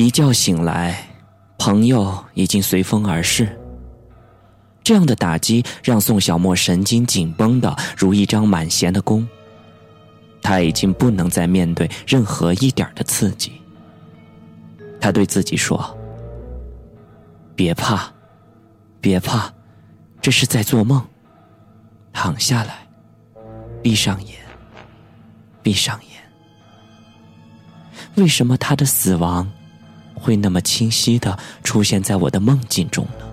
一觉醒来，朋友已经随风而逝。这样的打击让宋小沫神经紧绷的如一张满弦的弓。他已经不能再面对任何一点的刺激。他对自己说：“别怕，别怕，这是在做梦。躺下来，闭上眼，闭上眼。为什么他的死亡会那么清晰的出现在我的梦境中呢？”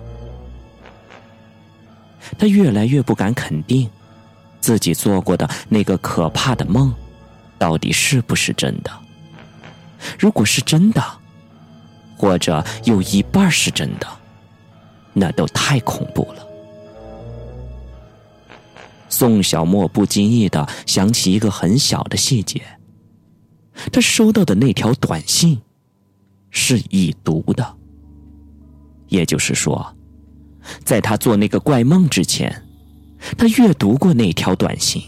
他越来越不敢肯定。自己做过的那个可怕的梦，到底是不是真的？如果是真的，或者有一半是真的，那都太恐怖了。宋小沫不经意的想起一个很小的细节：他收到的那条短信是已读的，也就是说，在他做那个怪梦之前。他阅读过那条短信，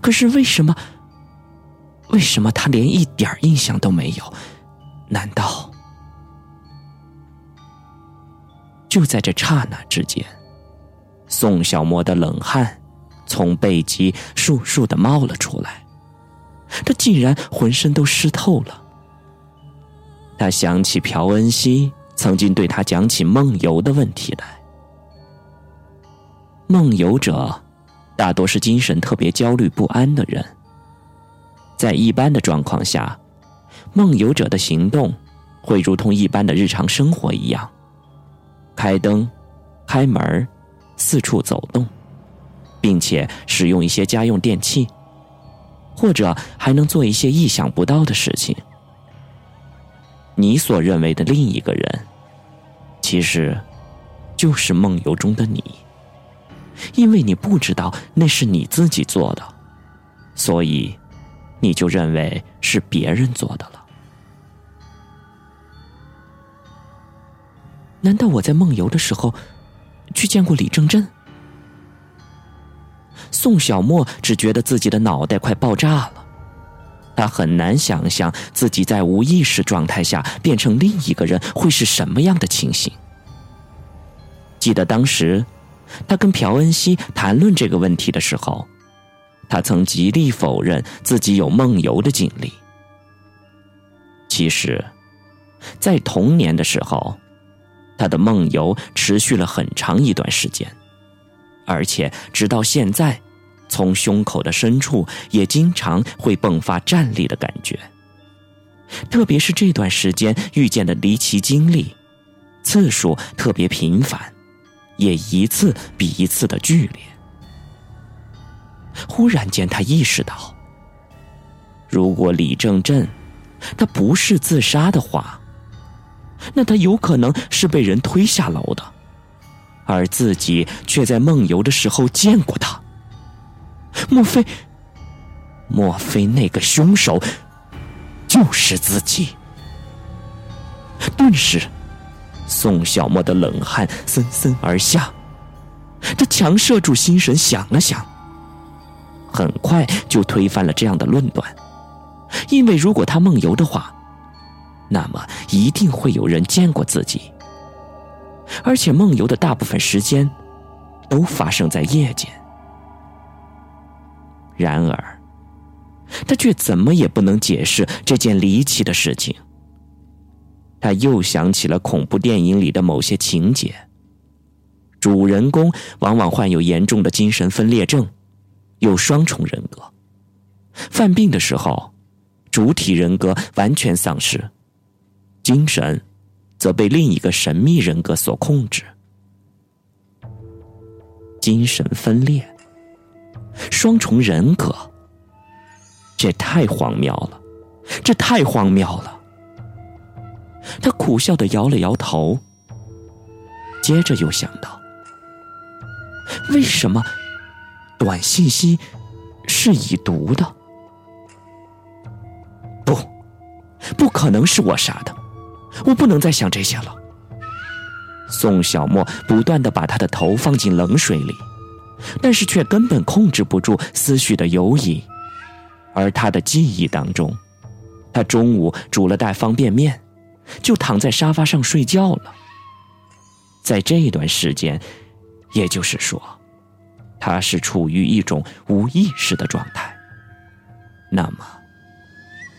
可是为什么？为什么他连一点印象都没有？难道就在这刹那之间，宋小沫的冷汗从背脊簌簌的冒了出来，他竟然浑身都湿透了。他想起朴恩熙曾经对他讲起梦游的问题来。梦游者大多是精神特别焦虑不安的人。在一般的状况下，梦游者的行动会如同一般的日常生活一样，开灯、开门、四处走动，并且使用一些家用电器，或者还能做一些意想不到的事情。你所认为的另一个人，其实就是梦游中的你。因为你不知道那是你自己做的，所以你就认为是别人做的了。难道我在梦游的时候去见过李正镇？宋小沫只觉得自己的脑袋快爆炸了，他很难想象自己在无意识状态下变成另一个人会是什么样的情形。记得当时。他跟朴恩熙谈论这个问题的时候，他曾极力否认自己有梦游的经历。其实，在童年的时候，他的梦游持续了很长一段时间，而且直到现在，从胸口的深处也经常会迸发战栗的感觉。特别是这段时间遇见的离奇经历，次数特别频繁。也一次比一次的剧烈。忽然间，他意识到，如果李正镇他不是自杀的话，那他有可能是被人推下楼的，而自己却在梦游的时候见过他。莫非？莫非那个凶手就是自己？顿时。宋小沫的冷汗森森而下，他强摄住心神，想了想，很快就推翻了这样的论断。因为如果他梦游的话，那么一定会有人见过自己，而且梦游的大部分时间都发生在夜间。然而，他却怎么也不能解释这件离奇的事情。他又想起了恐怖电影里的某些情节。主人公往往患有严重的精神分裂症，有双重人格。犯病的时候，主体人格完全丧失，精神则被另一个神秘人格所控制。精神分裂，双重人格，这太荒谬了，这太荒谬了。他苦笑的摇了摇头，接着又想到：为什么短信息是已读的？不，不可能是我杀的，我不能再想这些了。宋小沫不断的把他的头放进冷水里，但是却根本控制不住思绪的游移，而他的记忆当中。他中午煮了袋方便面，就躺在沙发上睡觉了。在这段时间，也就是说，他是处于一种无意识的状态，那么，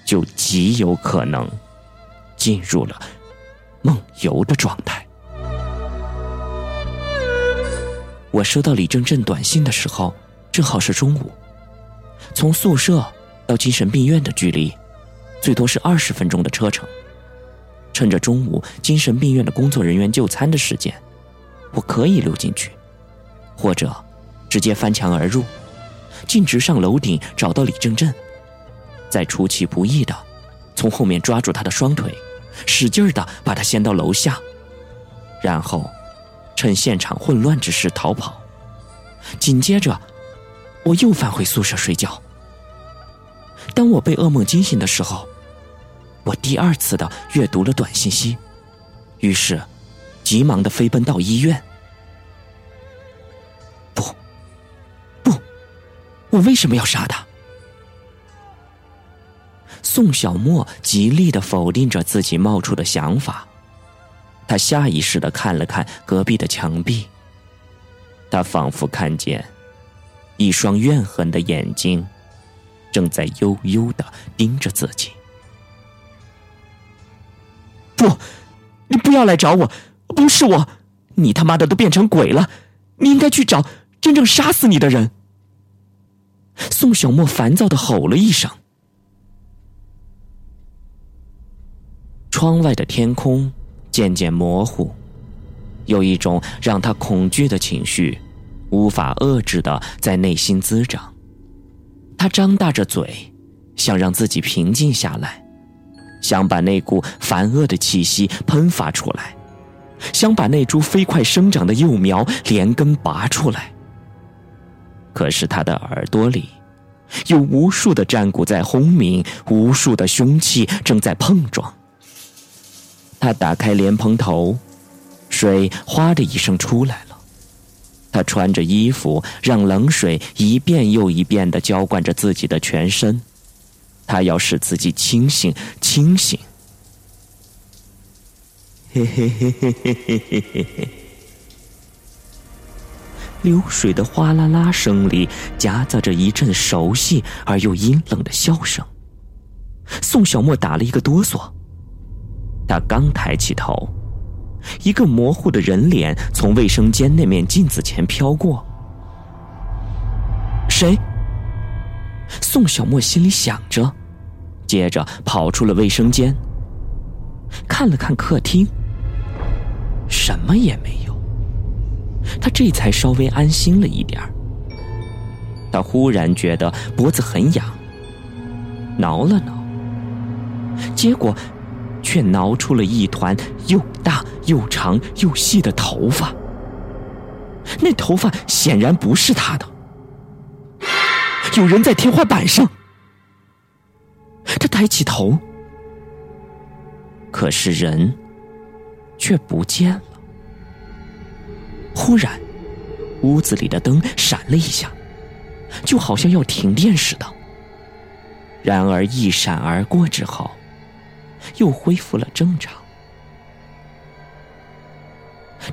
就极有可能进入了梦游的状态。我收到李正振短信的时候，正好是中午。从宿舍到精神病院的距离，最多是二十分钟的车程。趁着中午精神病院的工作人员就餐的时间，我可以溜进去，或者直接翻墙而入，径直上楼顶找到李正振，再出其不意的从后面抓住他的双腿，使劲的把他掀到楼下，然后趁现场混乱之时逃跑。紧接着。我又返回宿舍睡觉。当我被噩梦惊醒的时候，我第二次的阅读了短信息，于是急忙的飞奔到医院。不，不，我为什么要杀他？宋小沫极力的否定着自己冒出的想法，他下意识的看了看隔壁的墙壁，他仿佛看见。一双怨恨的眼睛，正在悠悠的盯着自己。不，你不要来找我，不是我，你他妈的都变成鬼了，你应该去找真正杀死你的人。宋小沫烦躁的吼了一声。窗外的天空渐渐模糊，有一种让他恐惧的情绪。无法遏制的在内心滋长，他张大着嘴，想让自己平静下来，想把那股烦恶的气息喷发出来，想把那株飞快生长的幼苗连根拔出来。可是他的耳朵里，有无数的战鼓在轰鸣，无数的凶器正在碰撞。他打开莲蓬头，水哗的一声出来了。他穿着衣服，让冷水一遍又一遍的浇灌着自己的全身。他要使自己清醒，清醒。嘿嘿嘿嘿嘿嘿嘿嘿嘿。流水的哗啦啦声里，夹杂着一阵熟悉而又阴冷的笑声。宋小沫打了一个哆嗦。他刚抬起头。一个模糊的人脸从卫生间那面镜子前飘过。谁？宋小沫心里想着，接着跑出了卫生间，看了看客厅，什么也没有。他这才稍微安心了一点他忽然觉得脖子很痒，挠了挠，结果。却挠出了一团又大又长又细的头发。那头发显然不是他的。有人在天花板上。他抬起头，可是人却不见了。忽然，屋子里的灯闪了一下，就好像要停电似的。然而一闪而过之后。又恢复了正常。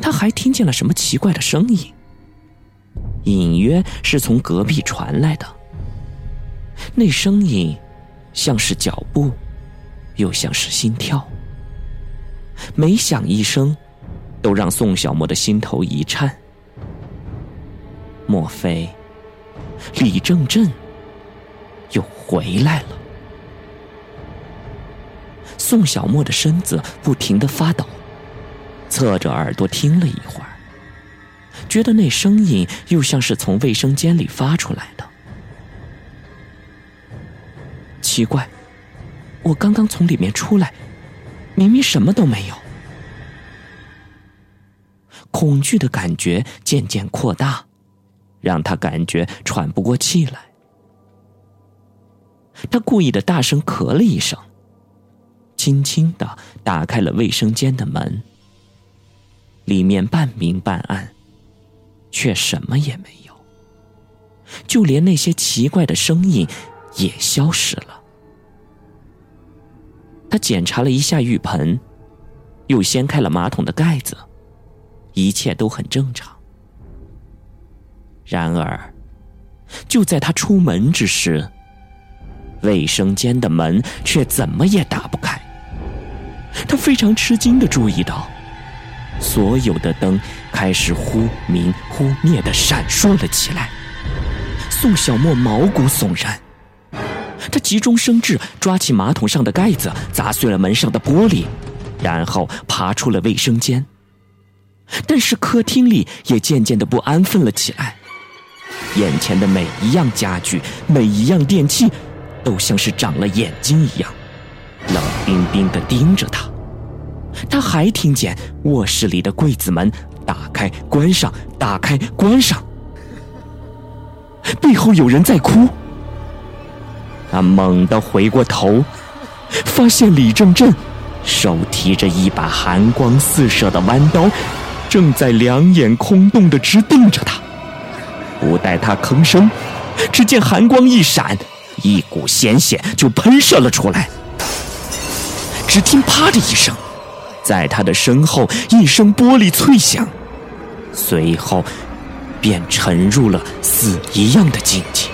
他还听见了什么奇怪的声音，隐约是从隔壁传来的。那声音像是脚步，又像是心跳。每响一声，都让宋小沫的心头一颤。莫非李正振又回来了？宋小沫的身子不停的发抖，侧着耳朵听了一会儿，觉得那声音又像是从卫生间里发出来的。奇怪，我刚刚从里面出来，明明什么都没有。恐惧的感觉渐渐扩大，让他感觉喘不过气来。他故意的大声咳了一声。轻轻的打开了卫生间的门，里面半明半暗，却什么也没有，就连那些奇怪的声音也消失了。他检查了一下浴盆，又掀开了马桶的盖子，一切都很正常。然而，就在他出门之时，卫生间的门却怎么也打不开。他非常吃惊的注意到，所有的灯开始忽明忽灭的闪烁了起来。宋小沫毛骨悚然，他急中生智，抓起马桶上的盖子，砸碎了门上的玻璃，然后爬出了卫生间。但是客厅里也渐渐的不安分了起来，眼前的每一样家具、每一样电器，都像是长了眼睛一样。冷冰冰的盯着他，他还听见卧室里的柜子门打开、关上、打开、关上，背后有人在哭。他猛地回过头，发现李正振手提着一把寒光四射的弯刀，正在两眼空洞的直盯着他。不待他吭声，只见寒光一闪，一股鲜血就喷射了出来。只听“啪”的一声，在他的身后一声玻璃脆响，随后便沉入了死一样的静寂。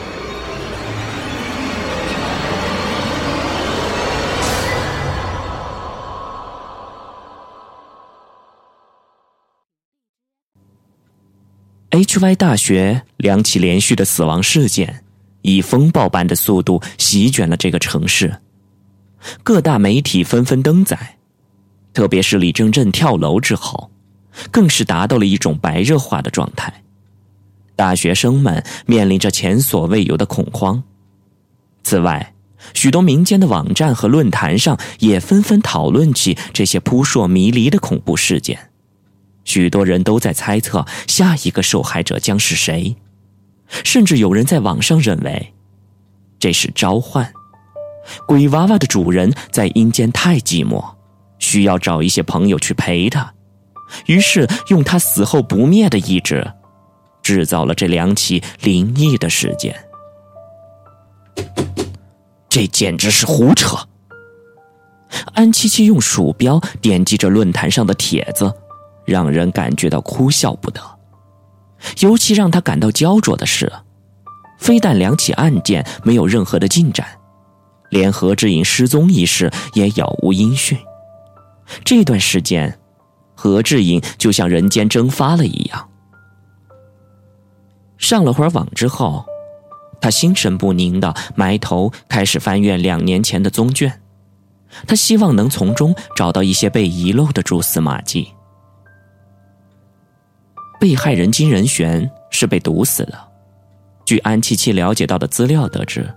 Hy 大学两起连续的死亡事件，以风暴般的速度席卷了这个城市。各大媒体纷纷登载，特别是李正振跳楼之后，更是达到了一种白热化的状态。大学生们面临着前所未有的恐慌。此外，许多民间的网站和论坛上也纷纷讨论起这些扑朔迷离的恐怖事件。许多人都在猜测下一个受害者将是谁，甚至有人在网上认为，这是召唤。鬼娃娃的主人在阴间太寂寞，需要找一些朋友去陪他，于是用他死后不灭的意志，制造了这两起灵异的事件。这简直是胡扯！安七七用鼠标点击着论坛上的帖子，让人感觉到哭笑不得。尤其让他感到焦灼的是，非但两起案件没有任何的进展。连何志颖失踪一事也杳无音讯。这段时间，何志颖就像人间蒸发了一样。上了会儿网之后，他心神不宁的埋头开始翻阅两年前的宗卷，他希望能从中找到一些被遗漏的蛛丝马迹。被害人金仁玄是被毒死的，据安七七了解到的资料得知。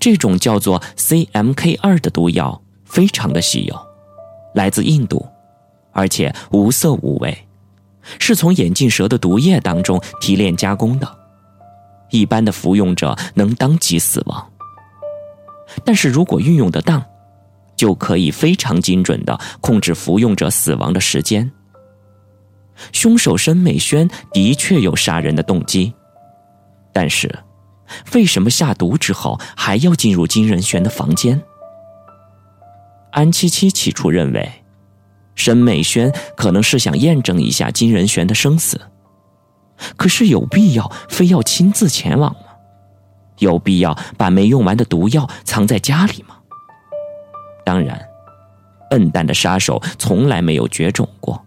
这种叫做 CMK 二的毒药非常的稀有，来自印度，而且无色无味，是从眼镜蛇的毒液当中提炼加工的，一般的服用者能当即死亡。但是如果运用得当，就可以非常精准的控制服用者死亡的时间。凶手申美轩的确有杀人的动机，但是。为什么下毒之后还要进入金仁玄的房间？安七七起初认为，沈美轩可能是想验证一下金仁玄的生死。可是有必要非要亲自前往吗？有必要把没用完的毒药藏在家里吗？当然，笨蛋的杀手从来没有绝种过。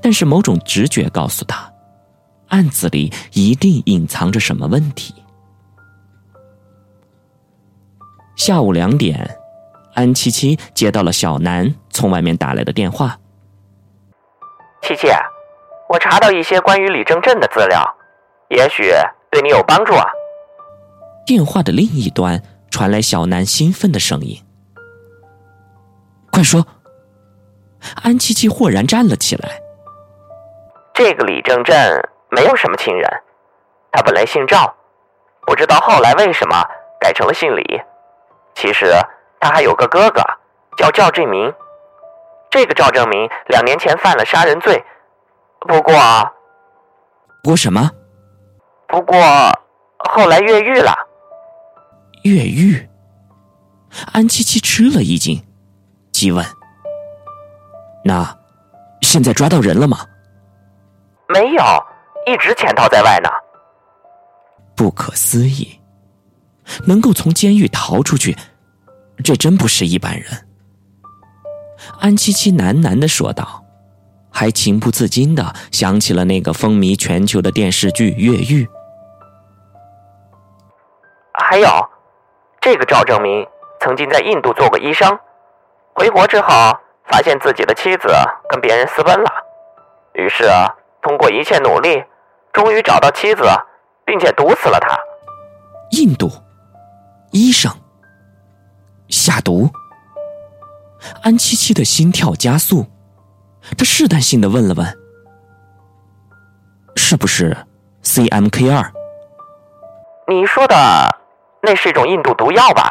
但是某种直觉告诉他。案子里一定隐藏着什么问题。下午两点，安七七接到了小南从外面打来的电话。七七，我查到一些关于李正振的资料，也许对你有帮助啊。电话的另一端传来小南兴奋的声音：“快说！”安七七豁然站了起来。这个李正振。没有什么亲人，他本来姓赵，不知道后来为什么改成了姓李。其实他还有个哥哥，叫赵振明。这个赵正明两年前犯了杀人罪，不过，不过什么？不过后来越狱了。越狱？安七七吃了一惊，急问：“那现在抓到人了吗？”“没有，一直潜逃在外呢。”不可思议，能够从监狱逃出去，这真不是一般人。安七七喃喃的说道，还情不自禁的想起了那个风靡全球的电视剧《越狱》。还有，这个赵正明曾经在印度做过医生，回国之后发现自己的妻子跟别人私奔了，于是通过一切努力，终于找到妻子。并且毒死了他。印度医生下毒，安七七的心跳加速，她试探性的问了问：“是不是 CMK 二？”你说的那是一种印度毒药吧？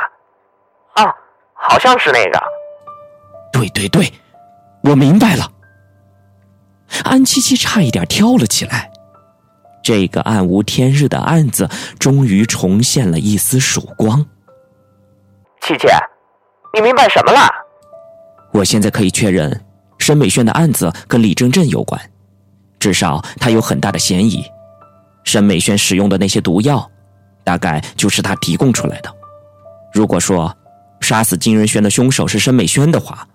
啊，好像是那个。对对对，我明白了。安七七差一点跳了起来。这个暗无天日的案子终于重现了一丝曙光。七七，你明白什么了？我现在可以确认，申美轩的案子跟李正正有关，至少他有很大的嫌疑。申美轩使用的那些毒药，大概就是他提供出来的。如果说杀死金仁轩的凶手是申美轩的话，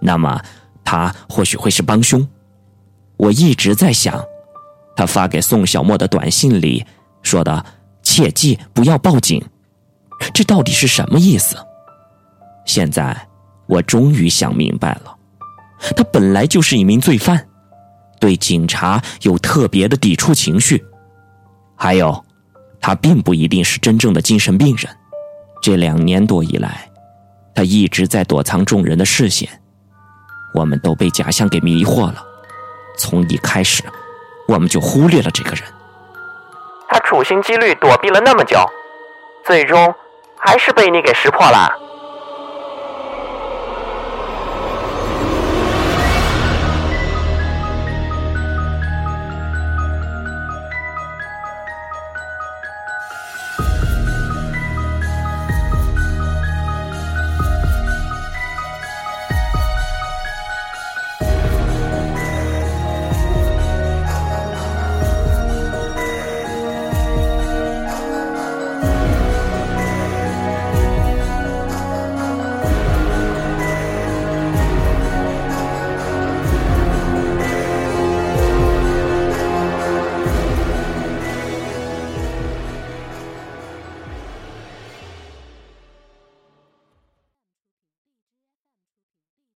那么他或许会是帮凶。我一直在想。他发给宋小沫的短信里说的“切记不要报警”，这到底是什么意思？现在我终于想明白了，他本来就是一名罪犯，对警察有特别的抵触情绪，还有，他并不一定是真正的精神病人。这两年多以来，他一直在躲藏众人的视线，我们都被假象给迷惑了。从一开始。我们就忽略了这个人。他处心积虑躲避了那么久，最终还是被你给识破了。